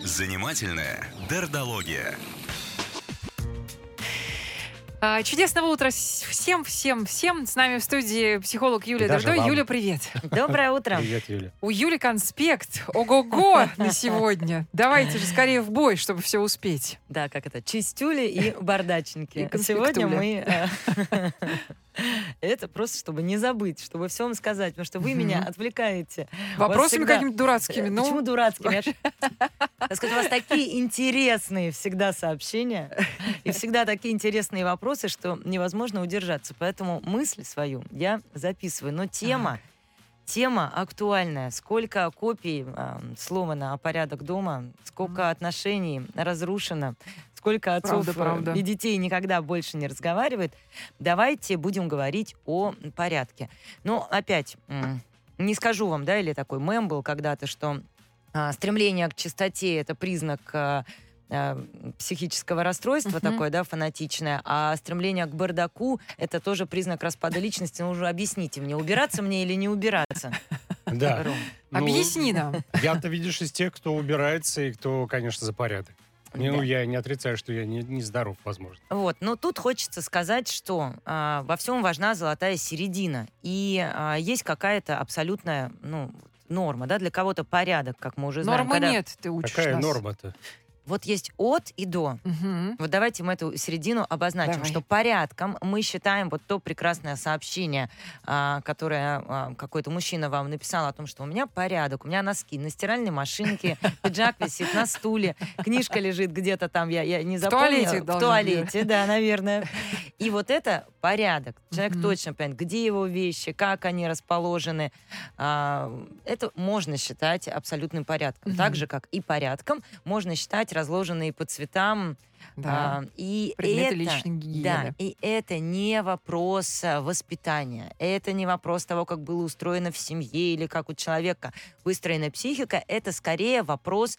Занимательная дердология. А, Чудесного утра всем, всем, всем. С нами в студии психолог Юлия вам. Юля, привет. Доброе утро. Привет, Юля. У Юли конспект. Ого-го на сегодня. Давайте же скорее в бой, чтобы все успеть. Да, как это, чистюли и бардачники. И. Сегодня мы... э, Это просто, чтобы не забыть, чтобы все вам сказать, потому что вы меня отвлекаете. Вопросами какими-то дурацкими. Э, Ну, Почему дурацкими? Я скажу, у вас такие интересные всегда сообщения и всегда такие интересные вопросы, что невозможно удержаться. Поэтому мысль свою я записываю. Но тема, тема актуальная. Сколько копий а, сломано о порядок дома, сколько отношений разрушено, сколько отцов Правда, э, правда. и детей никогда больше не разговаривает. Давайте будем говорить о порядке. Но опять, м, не скажу вам, да, или такой мем был когда-то, что а, стремление к чистоте это признак а, а, психического расстройства Мгм. такое, да, фанатичное, а стремление к бардаку это тоже признак распада личности. Ну уже объясните мне, убираться мне или не убираться? Да. Ром? Ну, объясни нам. Я-то, видишь, из тех, кто убирается и кто, конечно, за порядок. Не, Ну, Да. я не отрицаю, что я не, не здоров, возможно. Вот, но тут хочется сказать, что а, во всем важна золотая середина. И а, есть какая-то абсолютная, ну, норма, да, для кого-то порядок, как мы уже знаем. Нормы когда- нет, ты учишь Какая нас. норма-то? Вот есть от и до. Мгм. Вот давайте мы эту середину обозначим, Давай. что порядком мы считаем вот то прекрасное сообщение, а, которое а, какой-то мужчина вам написал о том, что у меня порядок, у меня носки на стиральной машинке, пиджак висит на стуле, книжка лежит где-то там, я, я не запомнила. туалете В туалете, да, наверное. И вот это порядок. Человек точно понимает, где его вещи, как они расположены. А, Это можно считать абсолютным порядком. Так же, как и порядком, можно считать разложенные по цветам Да. а, и Предметы это, личной да, гигиены. и это не вопрос а, воспитания, это не вопрос того, как было устроено в семье или как у человека выстроена психика, это скорее вопрос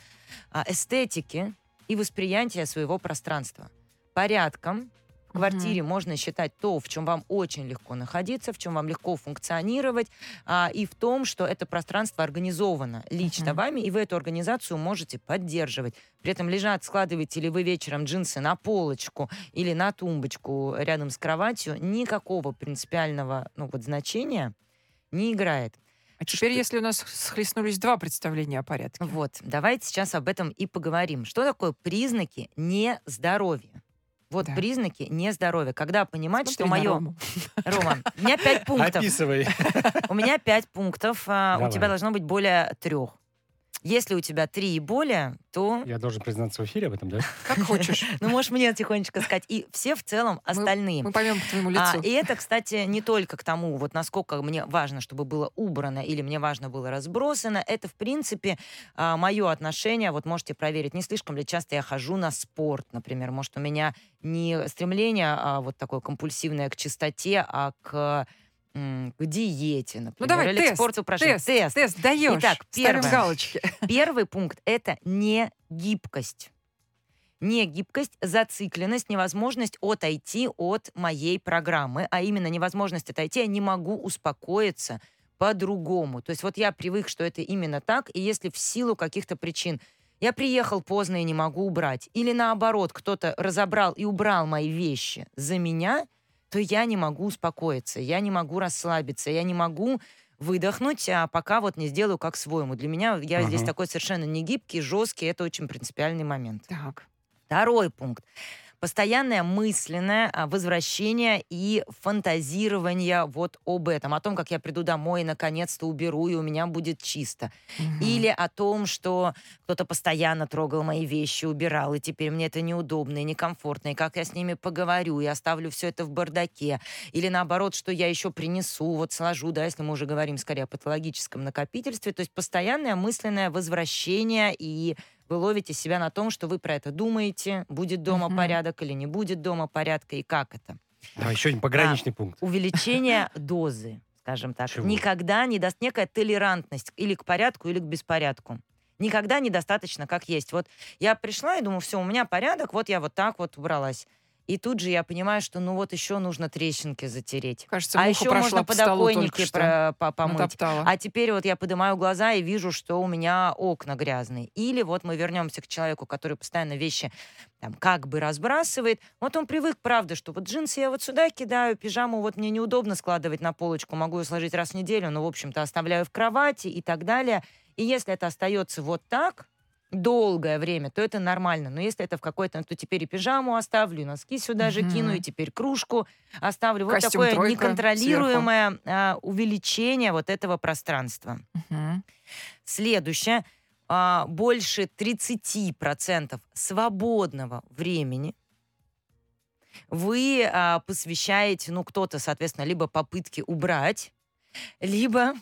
а, эстетики и восприятия своего пространства. Порядком квартире можно считать то, в чем вам очень легко находиться, в чем вам легко функционировать, а, и в том, что это пространство организовано лично Мгм. вами, и вы эту организацию можете поддерживать. При этом лежат, складываете ли вы вечером джинсы на полочку или на тумбочку рядом с кроватью, никакого принципиального ну, вот, значения не играет. А теперь, что- если у нас схлестнулись два представления о порядке. Вот, давайте сейчас об этом и поговорим. Что такое признаки нездоровья? Вот Да. признаки нездоровья. Когда понимать, что Смотри на мое... Рому. Рома, у меня пять пунктов. Описывай. У меня пять пунктов, а у тебя должно быть более трех. Если у тебя три и более, то, Я должен признаться в эфире об этом, да? Как хочешь. ну, можешь мне тихонечко сказать, и все в целом остальные. Мы поймем по твоему А, лицу. и это, кстати, не только к тому, вот насколько мне важно, чтобы было убрано или мне важно было разбросано. Это, в принципе, мое отношение. Вот можете проверить, не слишком ли часто я хожу на спорт, например. Может, у меня не стремление а, вот такое компульсивное к чистоте, а к, к диете, например. Ну давай, или к тест, спорту упражнений. тест, тест, даешь. Итак, Ставим первое. галочки. Первый пункт — это не гибкость. Не гибкость, зацикленность, невозможность отойти от моей программы, а именно невозможность отойти, я не могу успокоиться по-другому. То есть вот я привык, что это именно так, и если в силу каких-то причин я приехал поздно и не могу убрать, или наоборот, кто-то разобрал и убрал мои вещи за меня, то я не могу успокоиться, я не могу расслабиться, я не могу выдохнуть, а пока вот не сделаю как своему. Для меня я здесь Ага. такой совершенно не гибкий, жесткий, это очень принципиальный момент. Так. Второй пункт. Постоянное мысленное а, возвращение и фантазирование вот об этом, о том, как я приду домой и наконец-то уберу, и у меня будет чисто. Мгм. Или о том, что кто-то постоянно трогал мои вещи, убирал, и теперь мне это неудобно и некомфортно, и как я с ними поговорю, и оставлю все это в бардаке. Или наоборот, что я еще принесу, вот сложу, да, если мы уже говорим скорее о патологическом накопительстве. То есть постоянное мысленное возвращение, и вы ловите себя на том, что вы про это думаете, будет дома Мгм. порядок или не будет дома порядка, и как это. Давай еще один пограничный пункт. Увеличение дозы, скажем так. Чего? Никогда не даст некая толерантность или к порядку, или к беспорядку. Никогда недостаточно, как есть. Вот я пришла и думаю, все, у меня порядок, вот я вот так вот убралась. И тут же я понимаю, что ну вот еще нужно трещинки затереть. Кажется, а еще можно подоконники про- по- помыть. Натоптала. А теперь вот я поднимаю глаза и вижу, что у меня окна грязные. Или вот мы вернемся к человеку, который постоянно вещи там как бы разбрасывает. Вот он привык, правда, что вот джинсы я вот сюда кидаю, пижаму вот мне неудобно складывать на полочку, могу ее сложить раз в неделю, но, в общем-то, оставляю в кровати и так далее. И если это остается вот так, долгое время, то это нормально. Но если это в какой-то, то теперь и пижаму оставлю, и носки сюда же кину, и теперь кружку оставлю. Вот такое тройка неконтролируемое а, увеличение вот этого пространства. Следующее. а, больше 30% свободного времени вы а, посвящаете, ну, кто-то, соответственно, либо попытке убрать, либо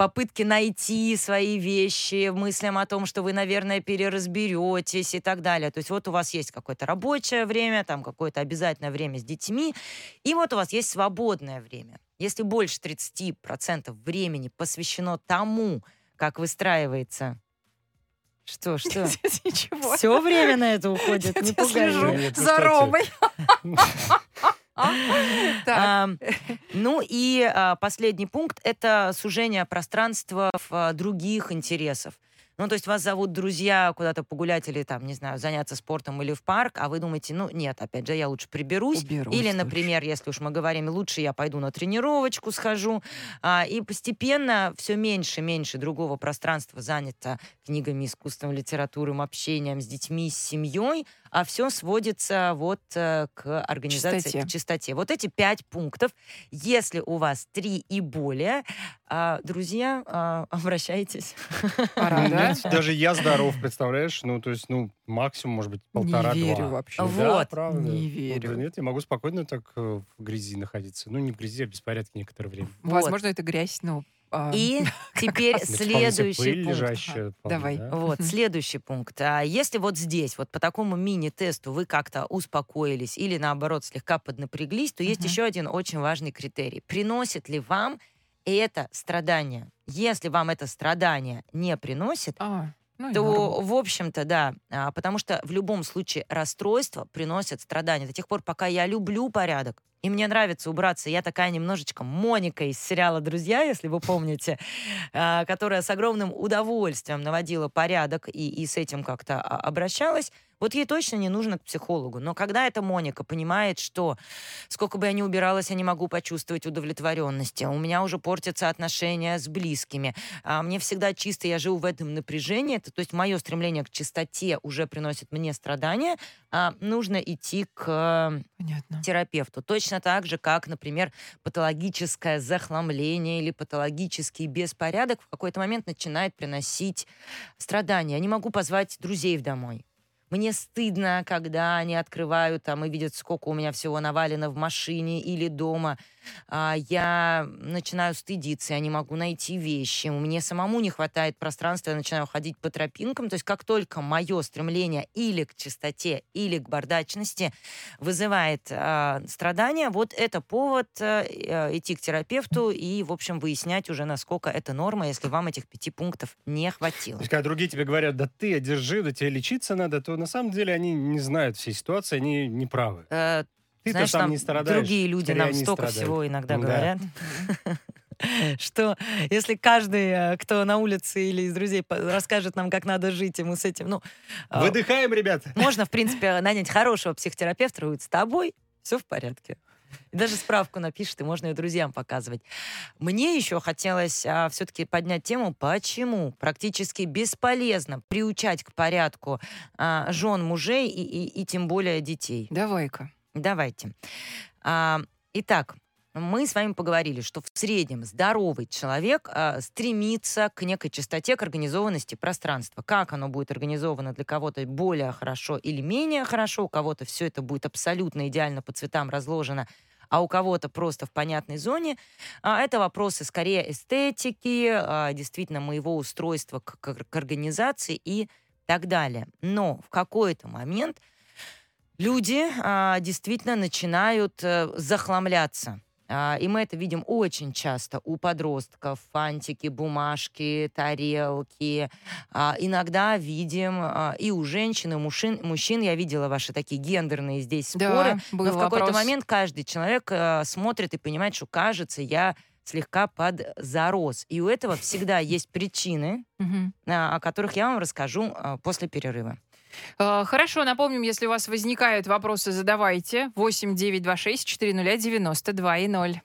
попытки найти свои вещи, мыслям о том, что вы, наверное, переразберетесь и так далее. То есть вот у вас есть какое-то рабочее время, там какое-то обязательное время с детьми, и вот у вас есть свободное время. Если больше 30% времени посвящено тому, как выстраивается... Что, что? Ничего. Все время на это уходит, не Я пугай слежу. Нет, за. Ромой. Ну и а, последний пункт — это сужение пространства а, других интересов. Ну, то есть вас зовут друзья куда-то погулять или там, не знаю, заняться спортом или в парк, а вы думаете, ну, нет, опять же, я лучше приберусь. Уберусь Или, лучше. например, если уж мы говорим, лучше я пойду на тренировочку схожу. А, и постепенно все меньше и меньше другого пространства занято книгами, искусством, литературой, общением с детьми, с семьей, а все сводится вот э, к организации, Чистоте. к чистоте. Вот эти пять пунктов. Если у вас три и более, а, друзья, а, обращайтесь. Пора, Ну, да? Даже я здоров, представляешь? Ну, то есть, ну, максимум, может быть, Не полтора-два. верю вообще. Вот. Да, правда. Не верю. да Нет, я могу спокойно так э, в грязи находиться. Ну, не в грязи, а в беспорядке некоторое время. Вот. Возможно, это грязь, но... а, И теперь следующий пункт. Давай. да. Вот, следующий пункт. Если вот здесь, вот по такому мини-тесту вы как-то успокоились или, наоборот, слегка поднапряглись, то есть еще один очень важный критерий. Приносит ли вам это страдание? Если вам это страдание не приносит, а, ну то, норм. в общем-то, да, а, потому что в любом случае расстройство приносит страдания. До тех пор, пока я люблю порядок, и мне нравится убраться. Я такая немножечко Моника из сериала «Друзья», если вы помните, а, которая с огромным удовольствием наводила порядок и, и с этим как-то а, обращалась. Вот ей точно не нужно к психологу. Но когда эта Моника понимает, что сколько бы я ни убиралась, я не могу почувствовать удовлетворенности, у меня уже портятся отношения с близкими, а мне всегда чисто, я живу в этом напряжении, это, то есть мое стремление к чистоте уже приносит мне страдания, а, нужно идти к Понятно. терапевту. Точно так же, как, например, патологическое захламление или патологический беспорядок в какой-то момент начинает приносить страдания. Я не могу позвать друзей домой. Мне стыдно, когда они открывают там и видят, сколько у меня всего навалено в машине или дома. А, я начинаю стыдиться, я не могу найти вещи. Мне самому не хватает пространства, я начинаю ходить по тропинкам. То есть как только мое стремление или к чистоте, или к бардачности вызывает а, страдания, вот это повод э, э, идти к терапевту и, в общем, выяснять уже, насколько это норма, если вам этих пяти пунктов не хватило. То есть, когда другие тебе говорят, да ты одержи, да тебе лечиться надо, то на самом деле они не знают всей ситуации, они не правы. Э, Ты-то Знаешь, сам нам не страдаешь. другие люди нам столько страдают. всего иногда Да. говорят. Что если каждый, э, кто на улице или из друзей расскажет нам, как надо жить, и мы с этим, ну, а, Выдыхаем, ребята. можно, в принципе, нанять хорошего психотерапевта, будет с тобой, все в порядке. И даже справку напишет, и можно ее друзьям показывать. Мне еще хотелось все-таки поднять тему, почему практически бесполезно приучать к порядку а, жен, мужей и, и- и тем более детей. Давай-ка. Давайте. А, итак, мы с вами поговорили, что в среднем здоровый человек а, стремится к некой чистоте, к организованности пространства. Как оно будет организовано для кого-то более хорошо или менее хорошо, у кого-то все это будет абсолютно идеально по цветам разложено, а у кого-то просто в понятной зоне. А, это вопросы скорее эстетики, а, действительно моего устройства к, к- к организации и так далее. Но в какой-то момент люди а, действительно начинают э, захламляться. А, И мы это видим очень часто у подростков. Фантики, бумажки, тарелки. А, Иногда видим а, и у женщин, и у мужчин. мужчин. Я видела ваши такие гендерные здесь споры. Да, был Но в какой-то момент каждый человек э, смотрит и понимает, что кажется, я слегка подзарос. И у этого всегда есть причины, а, о которых я вам расскажу а, после перерыва. Э, Хорошо, напомним, если у вас возникают вопросы, задавайте. 8 926 400 92 и 0.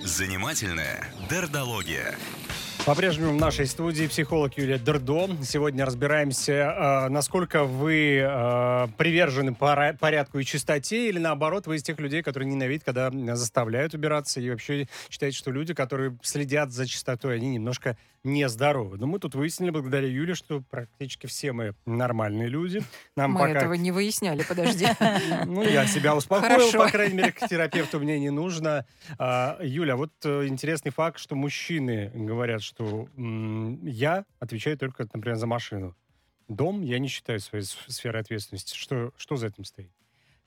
Занимательная дердология. По-прежнему в нашей студии психолог Юлия Дердо. Сегодня разбираемся, э, насколько вы э, привержены порядку и чистоте, или наоборот, вы из тех людей, которые ненавидят, когда заставляют убираться, и вообще считаете, что люди, которые следят за чистотой, они немножко нездоровы. Но мы тут выяснили, благодаря Юле, что практически все мы нормальные люди. Нам Мы пока этого не выясняли, подожди. ну, я себя успокоил, по крайней мере, к терапевту мне не нужно. А, Юля, вот э, интересный факт, что мужчины говорят, что я отвечаю только, например, за машину. Дом я не считаю своей сферой ответственности. Что, что за этим стоит?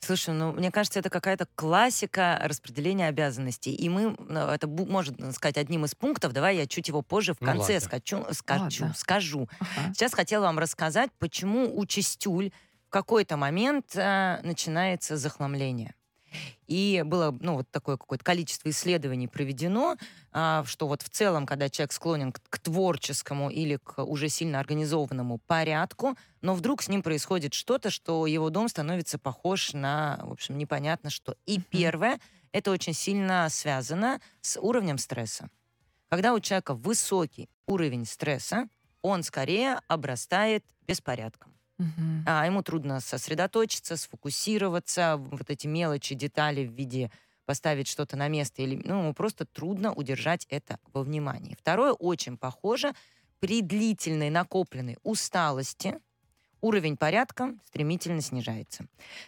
Слушай, ну, мне кажется, это какая-то классика распределения обязанностей. И мы, ну, это бу- может сказать одним из пунктов. Давай я чуть его позже в Ну, конце ладно. скачу, скачу, Ладно. скажу. Ага. Сейчас хотела вам рассказать, почему у частюль в какой-то момент э, начинается захламление. И было ну, вот такое какое-то количество исследований проведено, а, что вот в целом, когда человек склонен к, к творческому или к уже сильно организованному порядку, но вдруг с ним происходит что-то, что его дом становится похож на, в общем, непонятно что. И первое, это очень сильно связано с уровнем стресса. Когда у человека высокий уровень стресса, он скорее обрастает беспорядком. Мгм. А, ему трудно сосредоточиться, сфокусироваться, вот эти мелочи, детали в виде поставить что-то на место, или, ну, ему просто трудно удержать это во внимании. Второе, очень похоже, при длительной накопленной усталости уровень порядка стремительно снижается.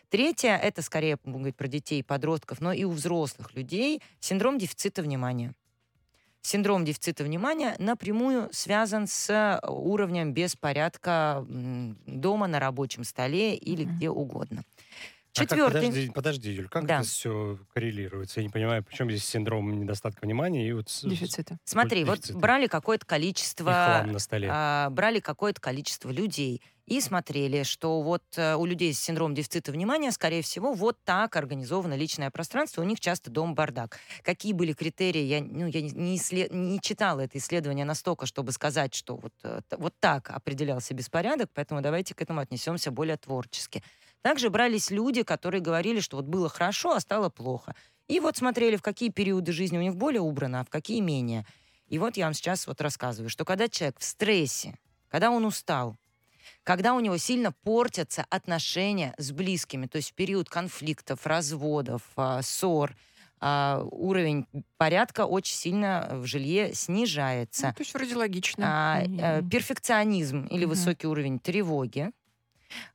Третье, это скорее будем говорить про детей и подростков, но и у взрослых людей, синдром дефицита внимания. Синдром дефицита внимания напрямую связан с э, уровнем беспорядка дома, на рабочем столе или где угодно. А как- Четвертый. подожди, подожди, Юль, как Да. это все коррелируется? Я не понимаю, почему здесь синдром недостатка внимания и вот с- Дефицита. Смотри, вот дефицита. брали какое-то количество хлам на столе. а, брали какое-то количество людей и смотрели, что вот э, у людей с синдромом дефицита внимания, скорее всего, вот так организовано личное пространство, у них часто дом бардак. Какие были критерии, я, ну, я не, исслед- не читала это исследование настолько, чтобы сказать, что вот, э, вот так определялся беспорядок, поэтому давайте к этому отнесемся более творчески. Также брались люди, которые говорили, что вот было хорошо, а стало плохо. И вот смотрели, в какие периоды жизни у них более убрано, а в какие менее. И вот я вам сейчас вот рассказываю, что когда человек в стрессе, когда он устал, когда у него сильно портятся отношения с близкими, то есть в период конфликтов, разводов, а, ссор, а, уровень порядка очень сильно в жилье Ну, снижается. то есть вроде логично. А, э, перфекционизм или Мгм. высокий уровень тревоги.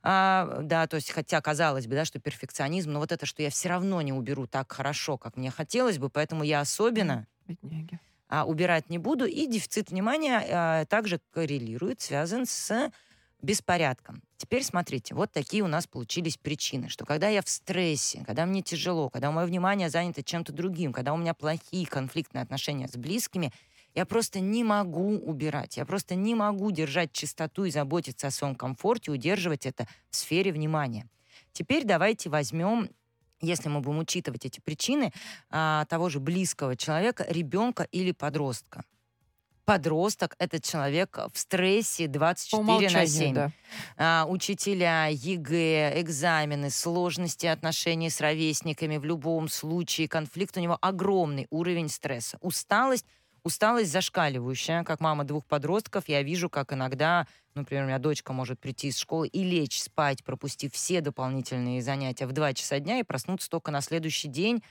А, да, то есть, хотя казалось бы, да, что перфекционизм, но вот это, что я все равно не уберу так хорошо, как мне хотелось бы, поэтому я особенно Бедняги. а, убирать не буду. И дефицит внимания а, также коррелирует, связан с беспорядком. Теперь смотрите, вот такие у нас получились причины, что когда я в стрессе, когда мне тяжело, когда мое внимание занято чем-то другим, когда у меня плохие конфликтные отношения с близкими, я просто не могу убирать, я просто не могу держать чистоту и заботиться о своем комфорте, удерживать это в сфере внимания. Теперь давайте возьмем если мы будем учитывать эти причины а, того же близкого человека, ребенка или подростка. Подросток — это человек в стрессе По 24 на умолчанию, 7. да. А, учителя, ЕГЭ, экзамены, сложности отношений с ровесниками. В любом случае конфликт у него огромный уровень стресса. Усталость, усталость зашкаливающая. Как мама двух подростков, я вижу, как иногда, например, у меня дочка может прийти из школы и лечь спать, пропустив все дополнительные занятия в 2 часа дня и проснуться только на следующий день,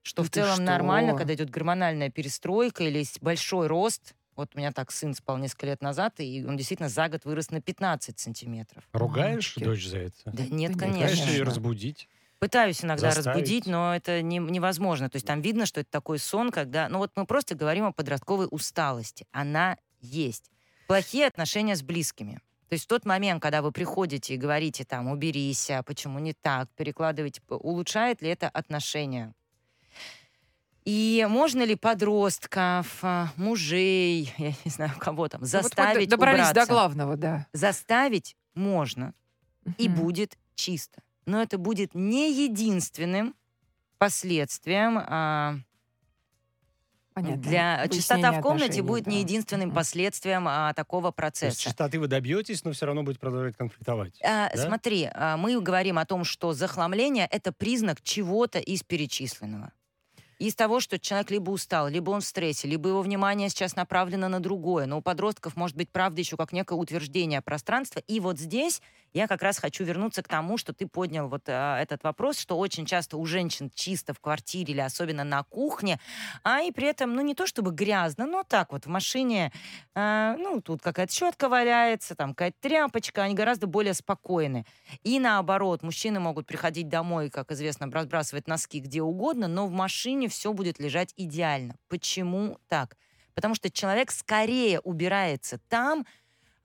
что Да в целом что? нормально, когда идет гормональная перестройка или большой рост. Вот у меня так сын спал несколько лет назад, и он действительно за год вырос на 15 сантиметров. Ругаешь Мамочки. дочь за это? Да нет, Да нет, Пытаешься ее конечно. разбудить? Пытаюсь иногда Заставить? разбудить, но это не- невозможно. То есть там видно, что это такой сон, когда... Ну вот мы просто говорим о подростковой усталости. Она есть. Плохие отношения с близкими. То есть в тот момент, когда вы приходите и говорите там, уберись, а почему не так, перекладываете, улучшает ли это отношения? И можно ли подростков, а, мужей, я не знаю, кого там, Ну, вот заставить добрались до убраться? главного, да. Заставить можно, и Мгм. будет чисто. Но это будет не единственным последствием. а, Понятно. для Выяснение чистота в комнате будет не да. единственным Мгм. последствием а, такого То есть процесса. чистоты вы добьетесь, но все равно будет продолжать конфликтовать. А, да? Смотри, а, мы говорим о том, что захламление это признак чего-то из перечисленного. Из того, что человек либо устал, либо он в стрессе, либо его внимание сейчас направлено на другое. Но у подростков может быть правда еще как некое утверждение пространства. И вот здесь я как раз хочу вернуться к тому, что ты поднял вот а, этот вопрос, что очень часто у женщин чисто в квартире или особенно на кухне, а и при этом, ну не то чтобы грязно, но так вот в машине, а, ну тут какая-то щетка валяется, там какая-то тряпочка, они гораздо более спокойны. И наоборот, мужчины могут приходить домой, как известно, разбрасывать носки где угодно, но в машине все будет лежать идеально. Почему так? Потому что человек скорее убирается там,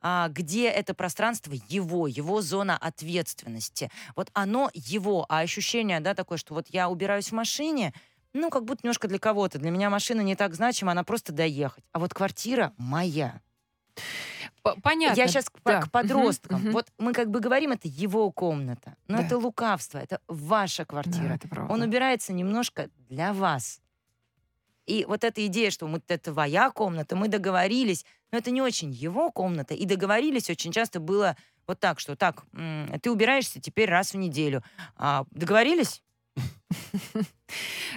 а, где это пространство его, его зона ответственности. Вот оно его, а ощущение, да, такое, что вот я убираюсь в машине, ну, как будто немножко для кого-то. Для меня машина не так значима, она просто доехать. А вот квартира моя. Понятно. Я сейчас к, да. к подросткам. Мгм. Вот мы как бы говорим, это его комната. Но Да. это лукавство, это ваша Да, квартира. это правда. Он убирается немножко для вас. И вот эта идея, что мы, это твоя комната, мы договорились, но это не очень его комната. И договорились очень часто было вот так, что так, ты убираешься теперь раз в неделю. А, договорились?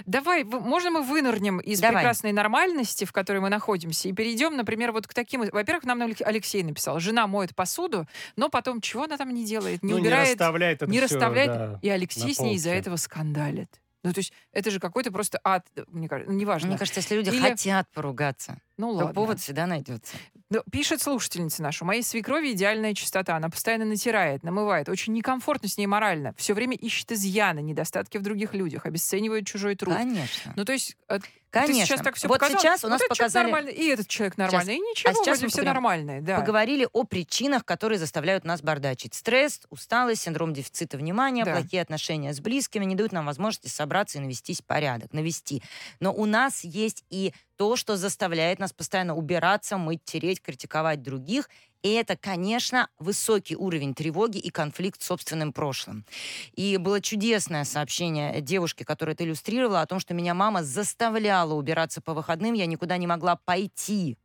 Давай, можно мы вынырнем из Давай. прекрасной нормальности, в которой мы находимся, и перейдем, например, вот к таким... Во-первых, нам Алекс- Алексей написал, жена моет посуду, но потом чего она там не делает? Не ну, не убирает, расставляет это не всё, расставляет, да. и Алексей с ней из-за этого скандалит. Ну, то есть это же какой-то просто ад, мне кажется, ну, неважно. Мне кажется, если люди Или- хотят поругаться, ну, то ладно. повод всегда найдется. Ну, Пишет слушательница наша. У моей свекрови идеальная чистота. Она постоянно натирает, намывает. Очень некомфортно с ней морально. Все время ищет изъяны, недостатки в других людях, обесценивает чужой труд. Конечно. Ну, то есть, э, Конечно. ты сейчас так все вот показала. сейчас у нас вот показали... нормальный, и этот человек нормальный, и ничего, а сейчас мы все нормальные. Да. Поговорили о причинах, которые заставляют нас бардачить. Стресс, усталость, синдром дефицита внимания, Да. плохие отношения с близкими не дают нам возможности собраться и навестись порядок, навести. Но у нас есть и то, что заставляет нас постоянно убираться, мыть, тереть, критиковать других. И это, конечно, высокий уровень тревоги и конфликт с собственным прошлым. И было чудесное сообщение девушки, которая это иллюстрировала, о том, что меня мама заставляла убираться по выходным, я никуда не могла пойти.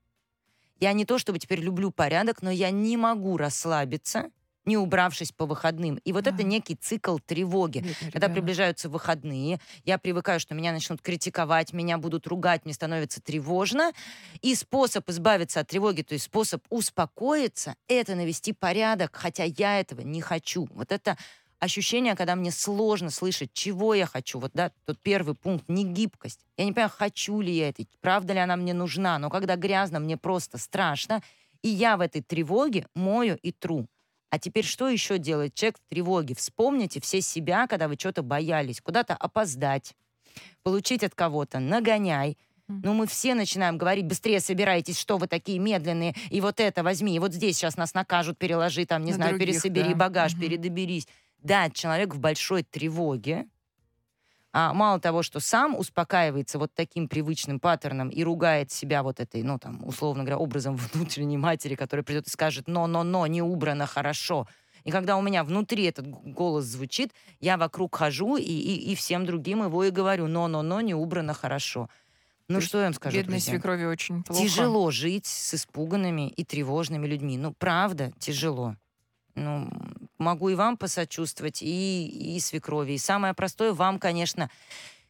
Я не то чтобы теперь люблю порядок, но я не могу расслабиться, не убравшись по выходным. И вот это Да. некий цикл тревоги. Бедный Когда ребенок. приближаются выходные, я привыкаю, что меня начнут критиковать, меня будут ругать, мне становится тревожно. И способ избавиться от тревоги, то есть способ успокоиться, это навести порядок, хотя я этого не хочу. Вот это ощущение, когда мне сложно слышать, чего я хочу. Вот, да, тот первый пункт, не гибкость. Я не понимаю, хочу ли я это, правда ли она мне нужна. Но когда грязно, мне просто страшно. И я в этой тревоге мою и тру. А теперь что еще делает человек в тревоге? Вспомните все себя, когда вы что-то боялись, куда-то опоздать, получить от кого-то, нагоняй. Ну, мы все начинаем говорить, быстрее собирайтесь, что вы такие медленные, и вот это возьми, и вот здесь сейчас нас накажут, переложи, там, не На знаю, других, пересобери да. багаж, Мгм. передоберись. Да, человек в большой тревоге, а мало того, что сам успокаивается вот таким привычным паттерном и ругает себя вот этой, ну, там, условно говоря, образом внутренней матери, которая придет и скажет «но-но-но, не убрано хорошо». И когда у меня внутри этот голос звучит, я вокруг хожу и, и, и всем другим его и говорю «но-но-но, не убрано хорошо». Ну, То что я вам скажу, Бедной друзья? свекрови очень плохо. Тяжело жить с испуганными и тревожными людьми. Ну, правда, тяжело. Ну, могу и вам посочувствовать, и, и свекрови. И самое простое вам, конечно,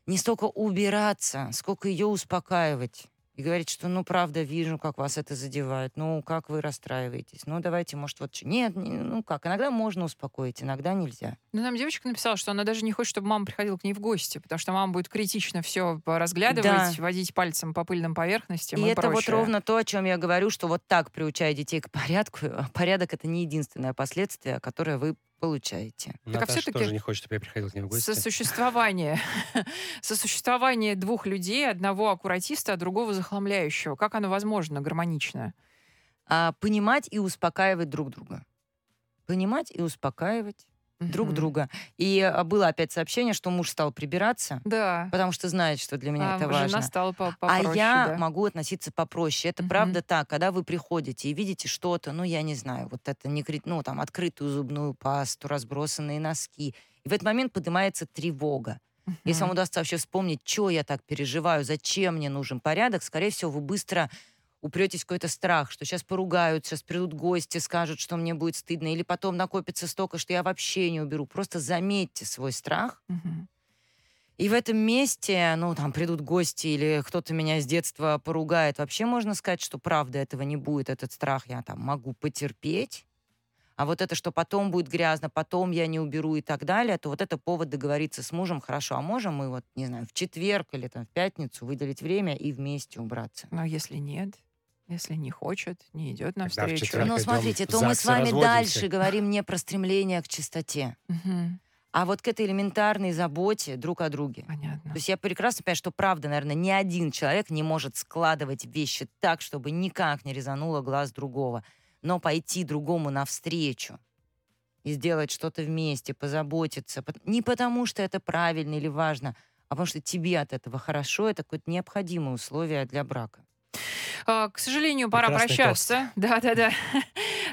не столько убираться, сколько ее успокаивать. И говорить, что, ну, правда, вижу, как вас это задевает. Ну, как вы расстраиваетесь. Ну, давайте, может, вот... Нет, не- ну как, иногда можно успокоить, иногда нельзя. Ну, нам девочка написала, что она даже не хочет, чтобы мама приходила к ней в гости, потому что мама будет критично все разглядывать, Да. водить пальцем по пыльным поверхностям И и, это вот прочее. ровно то, о чем я говорю, что вот так приучая детей к порядку, а порядок это не единственное последствие, которое вы получаете. Наташа всё-таки тоже не хочет, чтобы я приходил к ней в гости. Сосуществование. Сосуществование двух людей, одного аккуратиста, а другого захламляющего. Как оно возможно гармонично? А, понимать и успокаивать друг друга. понимать и успокаивать друг Мгм. друга. И а, было опять сообщение, что муж стал прибираться, Да. потому что знает, что для меня А это жена важно. стала по- А попроще, я да. могу относиться попроще. Это Мгм. правда так, когда вы приходите и видите что-то, ну, я не знаю, вот это не ну, там, открытую зубную пасту, разбросанные носки. И в этот момент поднимается тревога. Если вам удастся вообще вспомнить, что я так переживаю, зачем мне нужен порядок, скорее всего, вы быстро упретесь в какой-то страх, что сейчас поругают, сейчас придут гости, скажут, что мне будет стыдно, или потом накопится столько, что я вообще не уберу. Просто заметьте свой страх, и в этом месте, ну, там придут гости или кто-то меня с детства поругает. Вообще можно сказать, что правда этого не будет, этот страх я там могу потерпеть. А вот это, что потом будет грязно, потом я не уберу и так далее, то вот это повод договориться с мужем, хорошо, а можем мы вот, не знаю, в четверг или там в пятницу выделить время и вместе убраться? Но если нет, если не хочет, не идет навстречу. Ну, смотрите, то мы с вами разводимся. дальше говорим не про стремление к чистоте, Мгм. а вот к этой элементарной заботе друг о друге. Понятно. То есть я прекрасно понимаю, что правда, наверное, ни один человек не может складывать вещи так, чтобы никак не резануло глаз другого. Но пойти другому навстречу и сделать что-то вместе, позаботиться. Не потому, что это правильно или важно, а потому что тебе от этого хорошо, это какое-то необходимое условие для брака. А, К сожалению, пора Прекрасный прощаться. Да, да, да.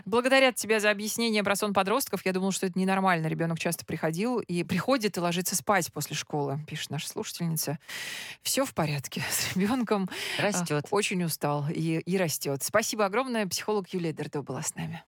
Благодарят тебя за объяснение про сон подростков. Я думала, что это ненормально. Ребенок часто приходил и приходит и ложится спать после школы, пишет наша слушательница. Все в порядке с ребенком. Растет. Очень устал и, и растет. Спасибо огромное. Психолог Юлия Дердо была с нами.